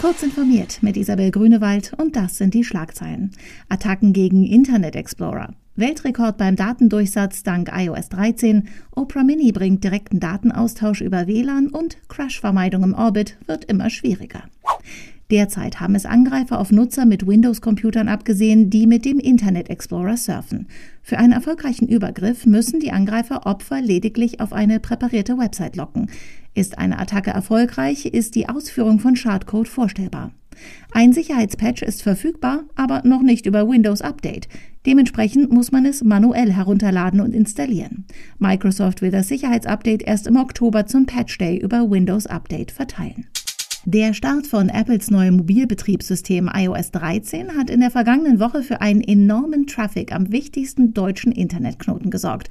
Kurz informiert mit Isabel Grünewald und das sind die Schlagzeilen. Attacken gegen Internet Explorer. Weltrekord beim Datendurchsatz dank iOS 13, Opera Mini bringt direkten Datenaustausch über WLAN und Crashvermeidung im Orbit wird immer schwieriger. Derzeit haben es Angreifer auf Nutzer mit Windows-Computern abgesehen, die mit dem Internet Explorer surfen. Für einen erfolgreichen Übergriff müssen die Angreifer Opfer lediglich auf eine präparierte Website locken. Ist eine Attacke erfolgreich, ist die Ausführung von Schadcode vorstellbar. Ein Sicherheitspatch ist verfügbar, aber noch nicht über Windows Update. Dementsprechend muss man es manuell herunterladen und installieren. Microsoft will das Sicherheitsupdate erst im Oktober zum Patch Day über Windows Update verteilen. Der Start von Apples neuem Mobilbetriebssystem iOS 13 hat in der vergangenen Woche für einen enormen Traffic am wichtigsten deutschen Internetknoten gesorgt.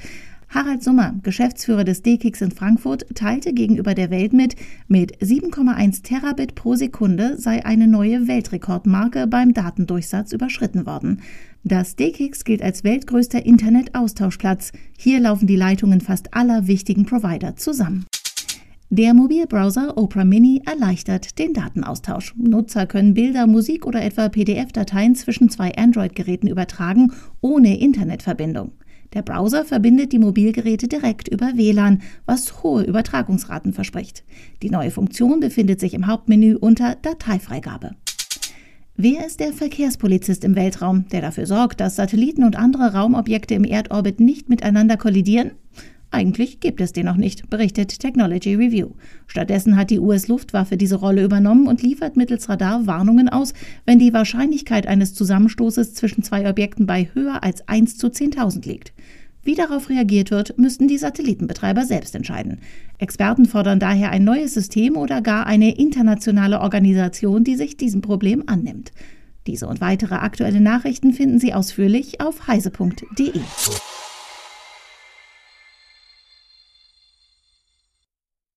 Harald Summer, Geschäftsführer des DKIX in Frankfurt, teilte gegenüber der Welt mit, mit 7,1 Terabit pro Sekunde sei eine neue Weltrekordmarke beim Datendurchsatz überschritten worden. Das DKIX gilt als weltgrößter Internetaustauschplatz. Hier laufen die Leitungen fast aller wichtigen Provider zusammen. Der Mobilbrowser Opera Mini erleichtert den Datenaustausch. Nutzer können Bilder, Musik oder etwa PDF-Dateien zwischen zwei Android-Geräten übertragen, ohne Internetverbindung. Der Browser verbindet die Mobilgeräte direkt über WLAN, was hohe Übertragungsraten verspricht. Die neue Funktion befindet sich im Hauptmenü unter Dateifreigabe. Wer ist der Verkehrspolizist im Weltraum, der dafür sorgt, dass Satelliten und andere Raumobjekte im Erdorbit nicht miteinander kollidieren? Eigentlich gibt es den noch nicht, berichtet Technology Review. Stattdessen hat die US-Luftwaffe diese Rolle übernommen und liefert mittels Radar Warnungen aus, wenn die Wahrscheinlichkeit eines Zusammenstoßes zwischen zwei Objekten bei höher als 1 zu 10.000 liegt. Wie darauf reagiert wird, müssten die Satellitenbetreiber selbst entscheiden. Experten fordern daher ein neues System oder gar eine internationale Organisation, die sich diesem Problem annimmt. Diese und weitere aktuelle Nachrichten finden Sie ausführlich auf heise.de.